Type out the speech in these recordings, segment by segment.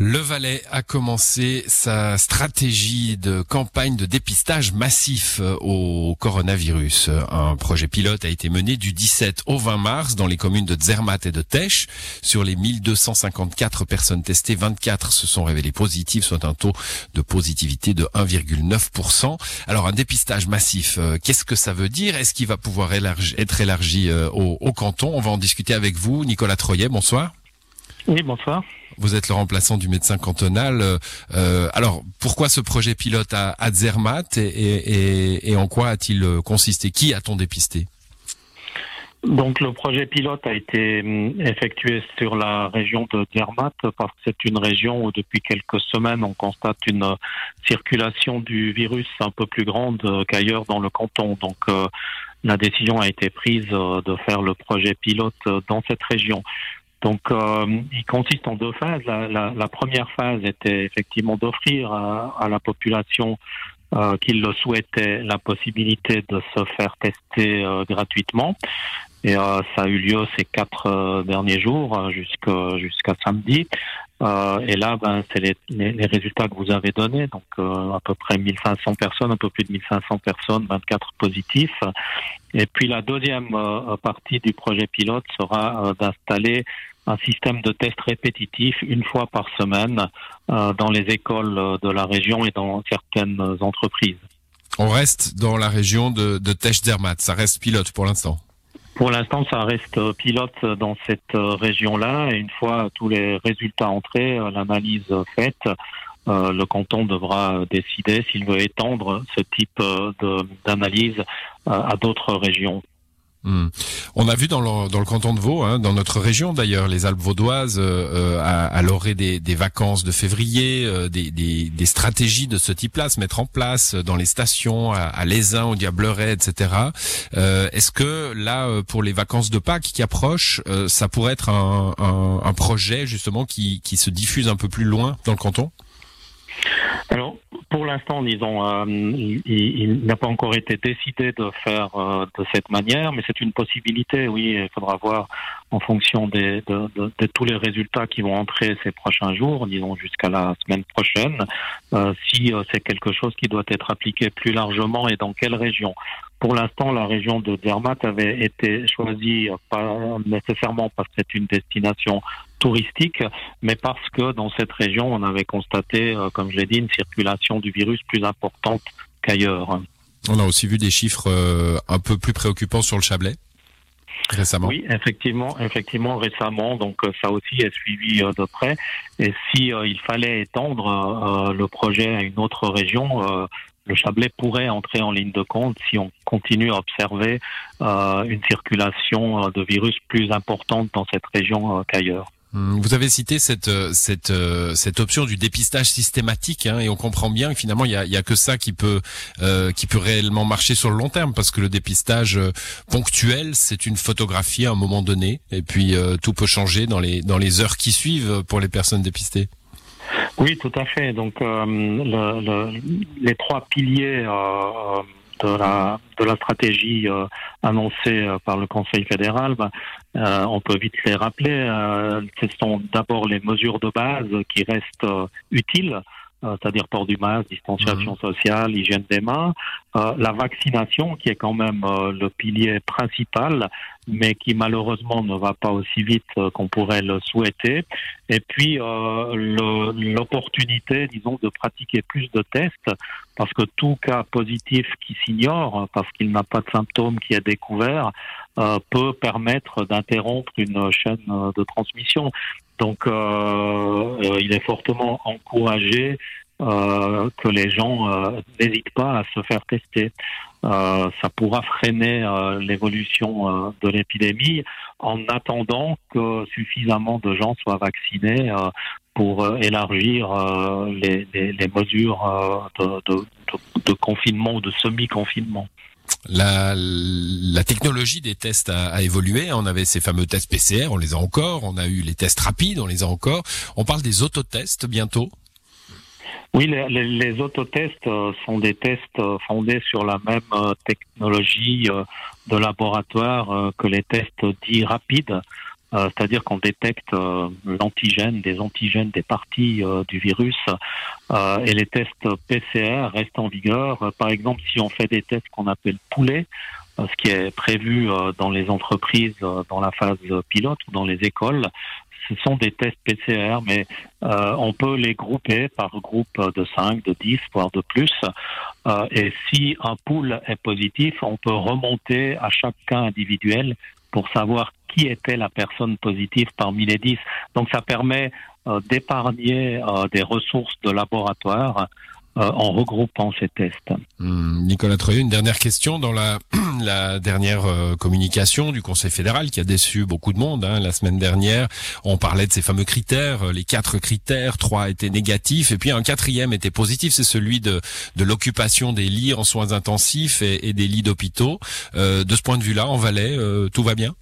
Le Valais a commencé sa stratégie de campagne de dépistage massif euh, au coronavirus. Un projet pilote a été mené du 17 au 20 mars dans les communes de Zermatt et de Tesch. Sur les 1254 personnes testées, 24 se sont révélées positives, soit un taux de positivité de 1,9%. Alors un dépistage massif, euh, qu'est-ce que ça veut dire? Est-ce qu'il va pouvoir être élargi euh, au, au canton? On va en discuter avec vous. Nicolas Troyet, bonsoir. Oui, bonsoir. Vous êtes le remplaçant du médecin cantonal. Euh, alors, pourquoi ce projet pilote à, Zermatt et, en quoi a-t-il consisté? Qui a-t-on dépisté? Donc le projet pilote a été hum, effectué sur la région de Zermatt parce que c'est une région où depuis quelques semaines on constate une circulation du virus un peu plus grande qu'ailleurs dans le canton. Donc euh, la décision a été prise euh, de faire le projet pilote dans cette région. Donc, euh, il consiste en deux phases. La, première phase était effectivement d'offrir à, la population euh, qui le souhaitait la possibilité de se faire tester euh, gratuitement. Et euh, ça a eu lieu ces quatre euh, derniers jours jusqu'à jusqu'à samedi. Et là, ben, c'est les, résultats que vous avez donnés. Donc, à peu près 1500 personnes, un peu plus de 1500 personnes, 24 positifs. Et puis la deuxième partie du projet pilote sera d'installer un système de tests répétitifs une fois par semaine euh, dans les écoles de la région et dans certaines entreprises. On reste dans la région de, de Zermatt, ça reste pilote pour l'instant pour l'instant, ça reste pilote dans cette région-là. Et une fois tous les résultats entrés, l'analyse faite, euh, le canton devra décider s'il veut étendre ce type d'analyse à d'autres régions. Hmm. On a vu dans le, dans le canton de Vaud, hein, dans notre région d'ailleurs, les Alpes vaudoises, euh, euh à, à l'orée des, des, vacances de février, euh, des, des, des, stratégies de ce type-là se mettre en place dans les stations, à, à au Diableret, etc. Euh, Est-ce que là, euh, pour les vacances de Pâques qui approchent, ça pourrait être un, un, un, projet justement qui, qui se diffuse un peu plus loin dans le canton? Alors, pour l'instant, disons, euh, il, n'a pas encore été décidé de faire euh, de cette manière, mais c'est une possibilité. Oui, il faudra voir en fonction des, de, de, de, tous les résultats qui vont entrer ces prochains jours, disons jusqu'à la semaine prochaine, euh, si euh, c'est quelque chose qui doit être appliqué plus largement et dans quelle région. Pour l'instant, la région de Zermatt avait été choisie pas nécessairement parce que c'est une destination touristique, mais parce que dans cette région, on avait constaté, euh, comme je l'ai dit, une circulation du virus plus importante qu'ailleurs. On a aussi vu des chiffres euh, un peu plus préoccupants sur le Chablais récemment. Oui, effectivement, effectivement récemment. Donc euh, ça aussi est suivi de près. Et si il fallait étendre le projet à une autre région, le Chablais pourrait entrer en ligne de compte si on continue à observer une circulation de virus plus importante dans cette région qu'ailleurs. Hum, vous avez cité cette euh, cette euh, cette option du dépistage systématique hein, et on comprend bien que finalement il y a, a que ça qui peut euh, qui peut réellement marcher sur le long terme parce que le dépistage euh, ponctuel c'est une photographie à un moment donné et puis tout peut changer dans les dans les heures qui suivent pour les personnes dépistées. Oui, tout à fait. Donc le, le, les trois piliers de la, de la stratégie euh, annoncée euh, par le Conseil fédéral, ben, euh, on peut vite les rappeler. Euh, ce sont d'abord les mesures de base qui restent utiles c'est-à-dire port du masque, distanciation mmh. sociale, hygiène des mains, euh, la vaccination qui est quand même euh, le pilier principal, mais qui malheureusement ne va pas aussi vite euh, qu'on pourrait le souhaiter, et puis l'opportunité, disons, de pratiquer plus de tests, parce que tout cas positif qui s'ignore, parce qu'il n'a pas de symptômes qui est découvert, peut permettre d'interrompre une chaîne de transmission. Donc, euh, il est fortement encouragé euh, que les gens euh, n'hésitent pas à se faire tester. Euh, ça pourra freiner l'évolution de l'épidémie en attendant que suffisamment de gens soient vaccinés pour élargir les, mesures de, confinement ou de semi-confinement. La, la, technologie des tests a, a, évolué. On avait ces fameux tests PCR, on les a encore. On a eu les tests rapides, on les a encore. On parle des autotests bientôt. Oui, les, les, autotests euh, sont des tests euh, fondés sur la même euh, technologie de laboratoire que les tests dits rapides, c'est-à-dire qu'on détecte l'antigène, des antigènes des parties du virus, et les tests PCR restent en vigueur. Par exemple, si on fait des tests qu'on appelle poulet, ce qui est prévu dans les entreprises dans la phase pilote ou dans les écoles, ce sont des tests PCR, mais euh, on peut les grouper par groupe de 5, de 10, voire de plus. Euh, et si un pool est positif, on peut remonter à chaque cas individuel pour savoir qui était la personne positive parmi les 10. Donc ça permet euh, d'épargner des ressources de laboratoire en regroupant ces tests. Hmm, Nicolas Troyeux, une dernière question dans la, la dernière euh, communication du Conseil fédéral qui a déçu beaucoup de monde hein, la semaine dernière. On parlait de ces fameux critères, euh, les quatre critères, trois étaient négatifs et puis un quatrième était positif, c'est celui de, de l'occupation des lits en soins intensifs et, et des lits d'hôpitaux. Euh, de ce point de vue-là, en Valais, tout va bien?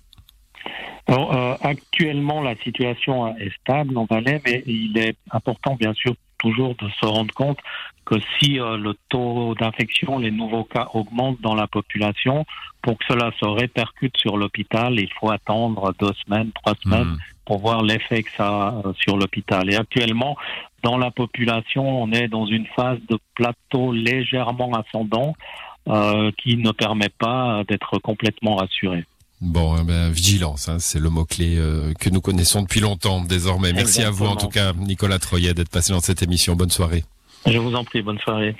Alors, actuellement, la situation est stable en Valais, mais il est important, bien sûr, toujours de se rendre compte que si euh, le taux d'infection, les nouveaux cas augmentent dans la population, pour que cela se répercute sur l'hôpital, il faut attendre deux semaines, trois semaines hmm. pour voir l'effet que ça a euh, sur l'hôpital. Et actuellement, dans la population, on est dans une phase de plateau légèrement ascendant euh, qui ne permet pas d'être complètement rassuré. Bon, eh ben, vigilance, hein, c'est le mot-clé euh, que nous connaissons depuis longtemps désormais. Merci à vous en tout cas, Nicolas Troyet, d'être passé dans cette émission. Bonne soirée. Je vous en prie, bonne soirée.